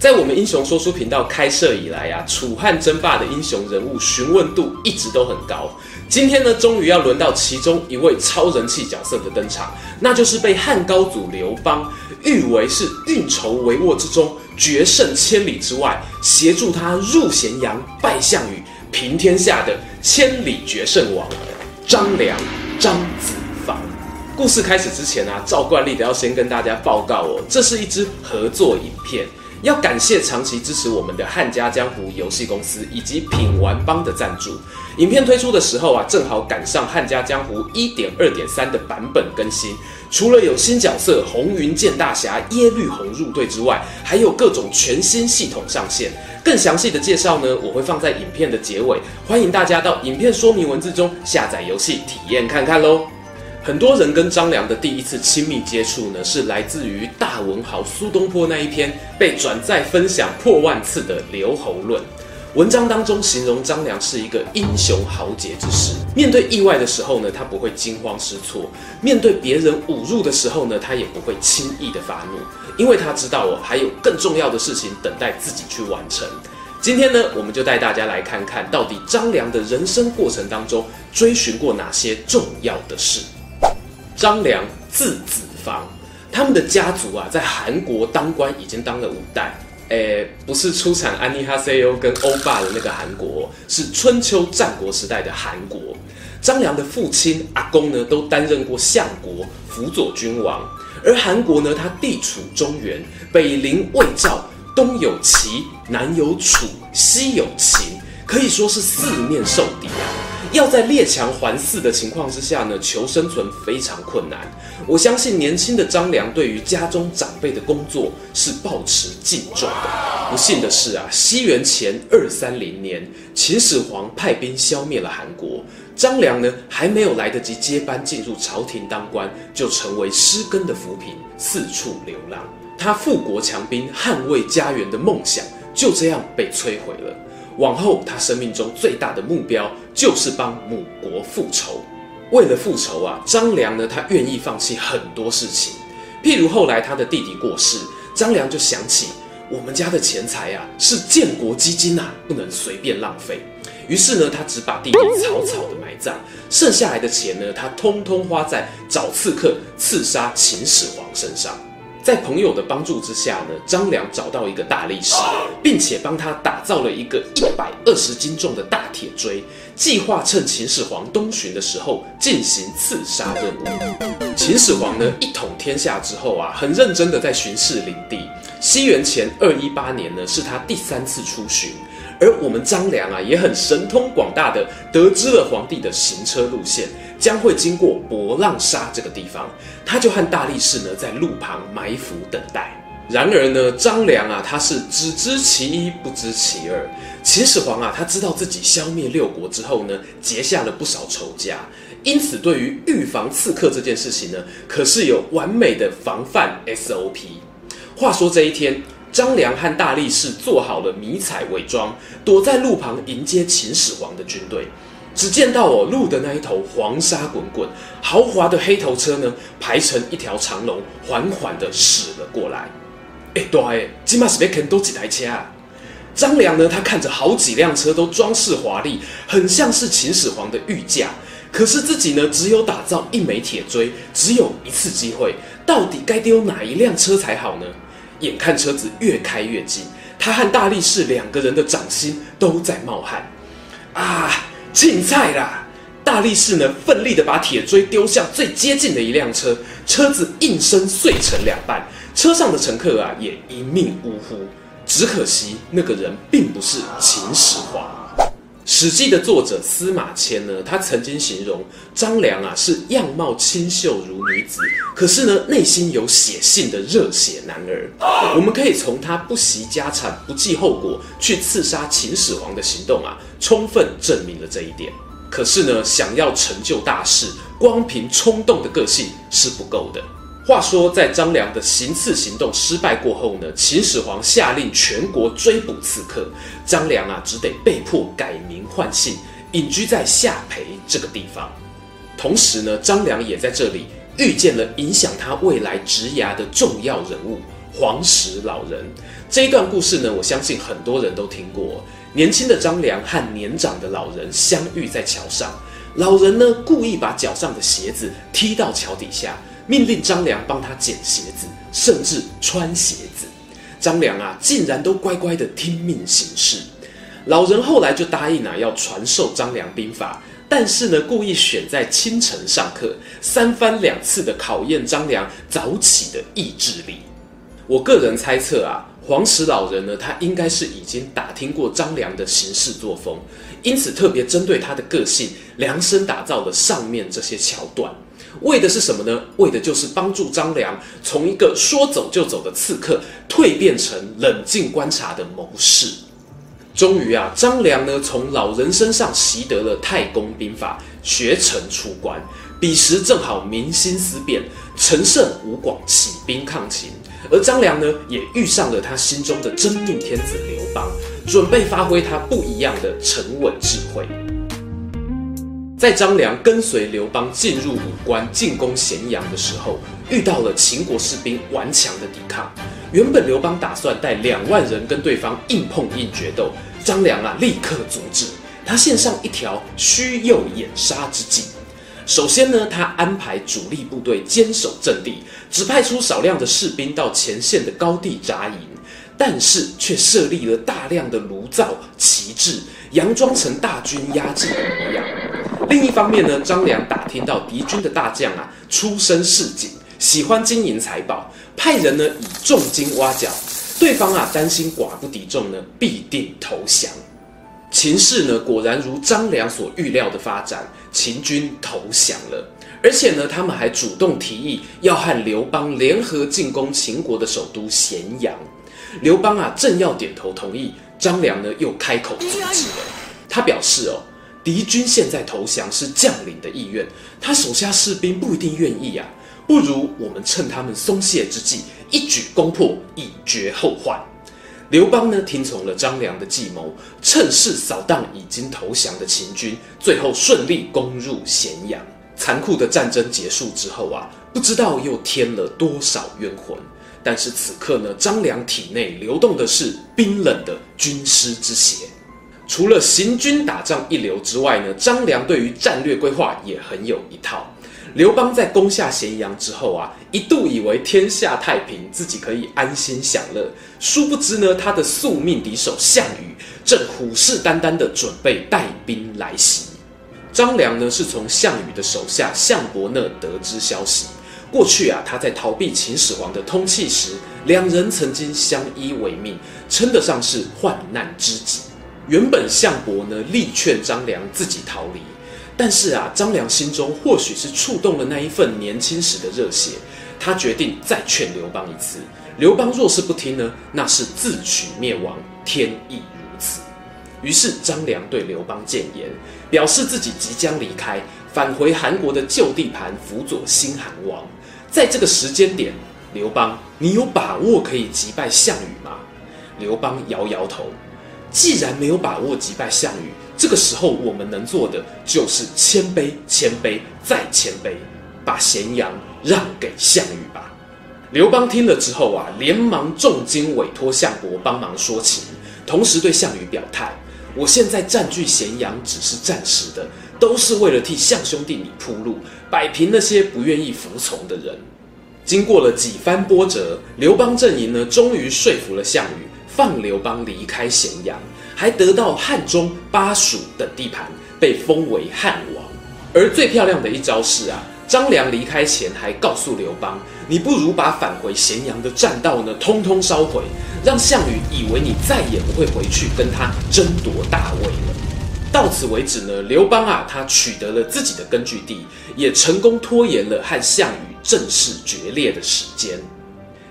在我们英雄说书频道开设以来啊，楚汉争霸的英雄人物询问度一直都很高。今天呢，终于要轮到其中一位超人气角色的登场，那就是被汉高祖刘邦誉为是运筹帷幄之中，决胜千里之外，协助他入咸阳、拜项羽、平天下的千里决胜王张良张子房。故事开始之前啊，照惯例的要先跟大家报告哦，这是一支合作影片。要感谢长期支持我们的汉家江湖游戏公司以及品玩帮的赞助。影片推出的时候啊，正好赶上汉家江湖一点二点三的版本更新。除了有新角色红云剑大侠耶律洪入队之外，还有各种全新系统上线。更详细的介绍呢，我会放在影片的结尾，欢迎大家到影片说明文字中下载游戏体验看看喽。很多人跟张良的第一次亲密接触呢，是来自于大文豪苏东坡那一篇被转载分享破万次的《留侯论》。文章当中形容张良是一个英雄豪杰之士，面对意外的时候呢，他不会惊慌失措；面对别人侮辱的时候呢，他也不会轻易的发怒，因为他知道哦，还有更重要的事情等待自己去完成。今天呢，我们就带大家来看看到底张良的人生过程当中追寻过哪些重要的事。张良字子房，他们的家族啊，在韩国当官已经当了五代。诶，不是出产安妮哈塞哟跟欧巴的那个韩国，是春秋战国时代的韩国。张良的父亲阿公呢，都担任过相国、辅佐君王。而韩国呢，它地处中原，北临魏赵，东有齐，南有楚，西有秦，可以说是四面受敌啊。要在列强环伺的情况之下呢，求生存非常困难。我相信年轻的张良对于家中长辈的工作是抱持敬重的。不幸的是啊，西元前二三零年，秦始皇派兵消灭了韩国，张良呢还没有来得及接班进入朝廷当官，就成为失根的浮萍，四处流浪。他富国强兵、捍卫家园的梦想就这样被摧毁了。往后，他生命中最大的目标就是帮母国复仇。为了复仇啊，张良呢，他愿意放弃很多事情。譬如后来他的弟弟过世，张良就想起我们家的钱财啊是建国基金啊，不能随便浪费。于是呢，他只把弟弟草草的埋葬，剩下来的钱呢，他通通花在找刺客刺杀秦始皇身上。在朋友的帮助之下呢，张良找到一个大力士，并且帮他打造了一个一百二十斤重的大铁锥，计划趁秦始皇东巡的时候进行刺杀任务。秦始皇呢一统天下之后啊，很认真的在巡视领地。西元前二一八年呢，是他第三次出巡。而我们张良啊，也很神通广大的得知了皇帝的行车路线将会经过博浪沙这个地方，他就和大力士呢在路旁埋伏等待。然而呢，张良啊，他是只知其一不知其二。秦始皇啊，他知道自己消灭六国之后呢，结下了不少仇家，因此对于预防刺客这件事情呢，可是有完美的防范 SOP。话说这一天。张良和大力士做好了迷彩伪装，躲在路旁迎接秦始皇的军队。只见到哦，路的那一头黄沙滚滚，豪华的黑头车呢排成一条长龙，缓缓地驶了过来。哎，对，今嘛是被肯多几台车啊！张良呢，他看着好几辆车都装饰华丽，很像是秦始皇的御驾。可是自己呢，只有打造一枚铁锥，只有一次机会，到底该丢哪一辆车才好呢？眼看车子越开越近，他和大力士两个人的掌心都在冒汗。啊，进菜啦！大力士呢，奋力的把铁锥丢向最接近的一辆车，车子应声碎成两半，车上的乘客啊也一命呜呼。只可惜那个人并不是秦始皇。史记》的作者司马迁呢，他曾经形容张良啊是样貌清秀如女子，可是呢内心有血性的热血男儿。我们可以从他不惜家产、不计后果去刺杀秦始皇的行动啊，充分证明了这一点。可是呢，想要成就大事，光凭冲动的个性是不够的。话说，在张良的行刺行动失败过后呢，秦始皇下令全国追捕刺客，张良啊，只得被迫改名换姓，隐居在下邳这个地方。同时呢，张良也在这里遇见了影响他未来职涯的重要人物黄石老人。这一段故事呢，我相信很多人都听过。年轻的张良和年长的老人相遇在桥上，老人呢故意把脚上的鞋子踢到桥底下。命令张良帮他捡鞋子，甚至穿鞋子。张良啊，竟然都乖乖的听命行事。老人后来就答应啊，要传授张良兵法，但是呢，故意选在清晨上课，三番两次的考验张良早起的意志力。我个人猜测啊，黄石老人呢，他应该是已经打听过张良的行事作风，因此特别针对他的个性量身打造了上面这些桥段。为的是什么呢？为的就是帮助张良从一个说走就走的刺客蜕变成冷静观察的谋士。终于啊，张良呢从老人身上习得了太公兵法，学成出关。彼时正好民心思变，陈胜、吴广起兵抗秦，而张良呢也遇上了他心中的真命天子刘邦，准备发挥他不一样的沉稳智慧。在张良跟随刘邦进入武关进攻咸阳的时候，遇到了秦国士兵顽强的抵抗。原本刘邦打算带两万人跟对方硬碰硬决斗，张良啊立刻阻止。他献上一条虚诱掩杀之计。首先呢，他安排主力部队坚守阵地，只派出少量的士兵到前线的高地扎营，但是却设立了大量的炉灶、旗帜，佯装成大军压境的模样。另一方面呢，张良打听到敌军的大将啊出身市井，喜欢金银财宝，派人呢以重金挖角。对方啊担心寡不敌众呢，必定投降。秦势呢果然如张良所预料的发展，秦军投降了，而且呢他们还主动提议要和刘邦联合进攻秦国的首都咸阳。刘邦啊正要点头同意，张良呢又开口阻止了。他表示哦。敌军现在投降是将领的意愿，他手下士兵不一定愿意啊。不如我们趁他们松懈之际，一举攻破，以绝后患。刘邦呢，听从了张良的计谋，趁势扫荡已经投降的秦军，最后顺利攻入咸阳。残酷的战争结束之后啊，不知道又添了多少冤魂。但是此刻呢，张良体内流动的是冰冷的军师之血。除了行军打仗一流之外呢，张良对于战略规划也很有一套。刘邦在攻下咸阳之后啊，一度以为天下太平，自己可以安心享乐。殊不知呢，他的宿命敌手项羽正虎视眈眈地准备带兵来袭。张良呢，是从项羽的手下项伯那得知消息。过去啊，他在逃避秦始皇的通缉时，两人曾经相依为命，称得上是患难知己。原本项伯呢力劝张良自己逃离，但是啊，张良心中或许是触动了那一份年轻时的热血，他决定再劝刘邦一次。刘邦若是不听呢，那是自取灭亡，天意如此。于是张良对刘邦谏言，表示自己即将离开，返回韩国的旧地盘，辅佐新韩王。在这个时间点，刘邦，你有把握可以击败项羽吗？刘邦摇摇头。既然没有把握击败项羽，这个时候我们能做的就是谦卑、谦卑再谦卑，把咸阳让给项羽吧。刘邦听了之后啊，连忙重金委托项伯帮忙说情，同时对项羽表态：我现在占据咸阳只是暂时的，都是为了替项兄弟你铺路，摆平那些不愿意服从的人。经过了几番波折，刘邦阵营呢，终于说服了项羽。放刘邦离开咸阳，还得到汉中、巴蜀等地盘，被封为汉王。而最漂亮的一招是啊，张良离开前还告诉刘邦：“你不如把返回咸阳的栈道呢，通通烧毁，让项羽以为你再也不会回去跟他争夺大位了。”到此为止呢，刘邦啊，他取得了自己的根据地，也成功拖延了和项羽正式决裂的时间。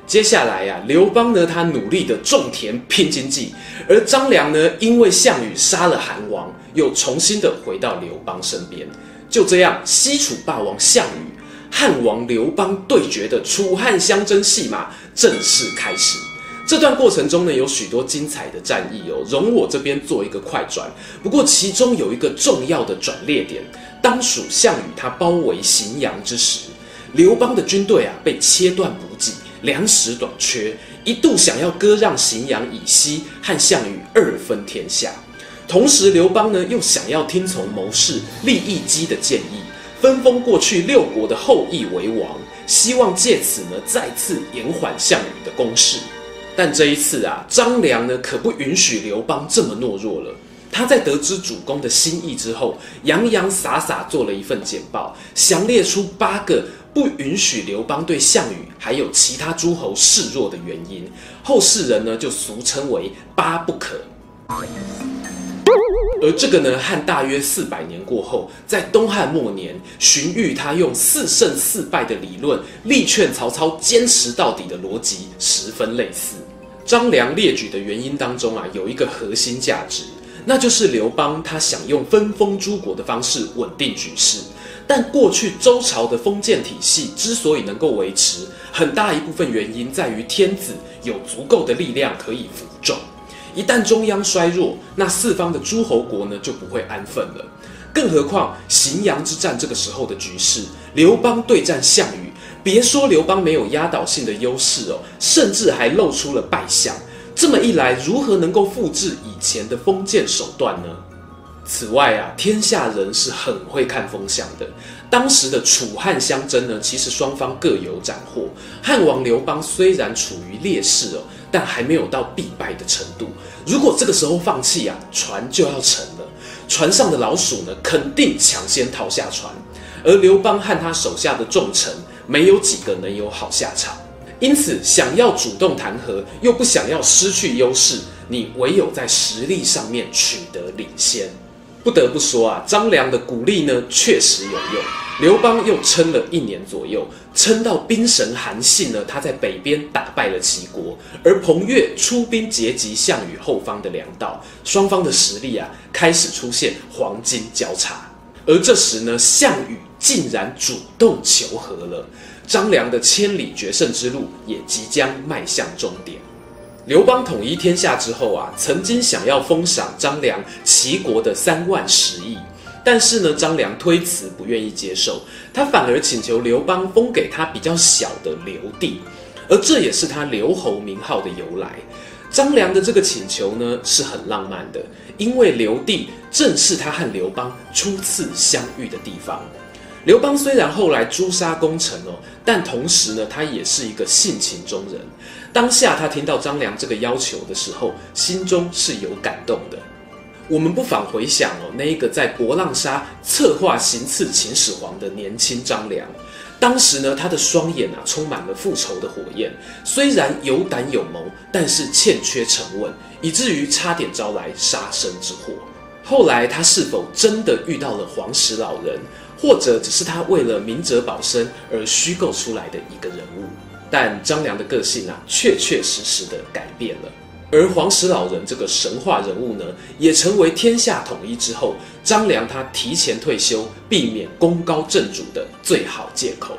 接下来呀、啊，刘邦呢，他努力的种田拼经济，而张良呢，因为项羽杀了韩王，又重新的回到刘邦身边。就这样，西楚霸王项羽、汉王刘邦对决的楚汉相争戏码正式开始。这段过程中呢，有许多精彩的战役哦，容我这边做一个快转。不过其中有一个重要的转捩点，当属项羽他包围荥阳之时，刘邦的军队啊被切断补，粮食短缺，一度想要割让荥阳以西和项羽二分天下。同时，刘邦呢又想要听从谋士利益姬的建议，分封过去六国的后裔为王，希望借此呢再次延缓项羽的攻势。但这一次啊，张良呢可不允许刘邦这么懦弱了。他在得知主公的心意之后，洋洋洒洒做了一份简报，详列出八个不允许刘邦对项羽还有其他诸侯示弱的原因。后世人呢就俗称为“八不可”。而这个呢，和大约四百年过后，在东汉末年，荀彧他用四胜四败的理论力劝曹操坚持到底的逻辑十分类似。张良列举的原因当中啊，有一个核心价值，那就是刘邦他想用分封诸国的方式稳定局势。但过去周朝的封建体系之所以能够维持，很大一部分原因在于天子有足够的力量可以服众。一旦中央衰弱，那四方的诸侯国呢就不会安分了。更何况荥阳之战这个时候的局势，刘邦对战项羽，别说刘邦没有压倒性的优势哦，甚至还露出了败相。这么一来，如何能够复制以前的封建手段呢？此外啊，天下人是很会看风向的。当时的楚汉相争呢，其实双方各有斩获。汉王刘邦虽然处于劣势哦。但还没有到必败的程度。如果这个时候放弃啊，船就要沉了。船上的老鼠呢，肯定抢先逃下船。而刘邦和他手下的重臣，没有几个能有好下场。因此，想要主动谈和，又不想要失去优势，你唯有在实力上面取得领先。不得不说啊，张良的鼓励呢，确实有用。刘邦又撑了一年左右，撑到兵神韩信呢，他在北边打败了齐国，而彭越出兵截击项羽后方的粮道，双方的实力啊开始出现黄金交叉。而这时呢，项羽竟然主动求和了，张良的千里决胜之路也即将迈向终点。刘邦统一天下之后啊，曾经想要封赏张良齐国的三万石邑。但是呢，张良推辞，不愿意接受，他反而请求刘邦封给他比较小的刘地，而这也是他刘侯名号的由来。张良的这个请求呢，是很浪漫的，因为刘地正是他和刘邦初次相遇的地方。刘邦虽然后来诛杀功臣哦，但同时呢，他也是一个性情中人。当下他听到张良这个要求的时候，心中是有感动的。我们不妨回想哦，那一个在博浪沙策划行刺秦始皇的年轻张良，当时呢，他的双眼啊充满了复仇的火焰，虽然有胆有谋，但是欠缺沉稳，以至于差点招来杀身之祸。后来他是否真的遇到了黄石老人，或者只是他为了明哲保身而虚构出来的一个人物？但张良的个性啊，确确实实的改变了。而黄石老人这个神话人物呢，也成为天下统一之后，张良他提前退休，避免功高震主的最好借口。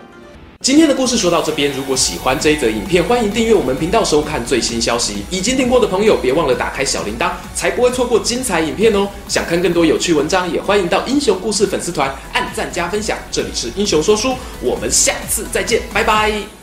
今天的故事说到这边，如果喜欢这一则影片，欢迎订阅我们频道收看最新消息。已经订过的朋友，别忘了打开小铃铛，才不会错过精彩影片哦。想看更多有趣文章，也欢迎到英雄故事粉丝团按赞加分享。这里是英雄说书，我们下次再见，拜拜。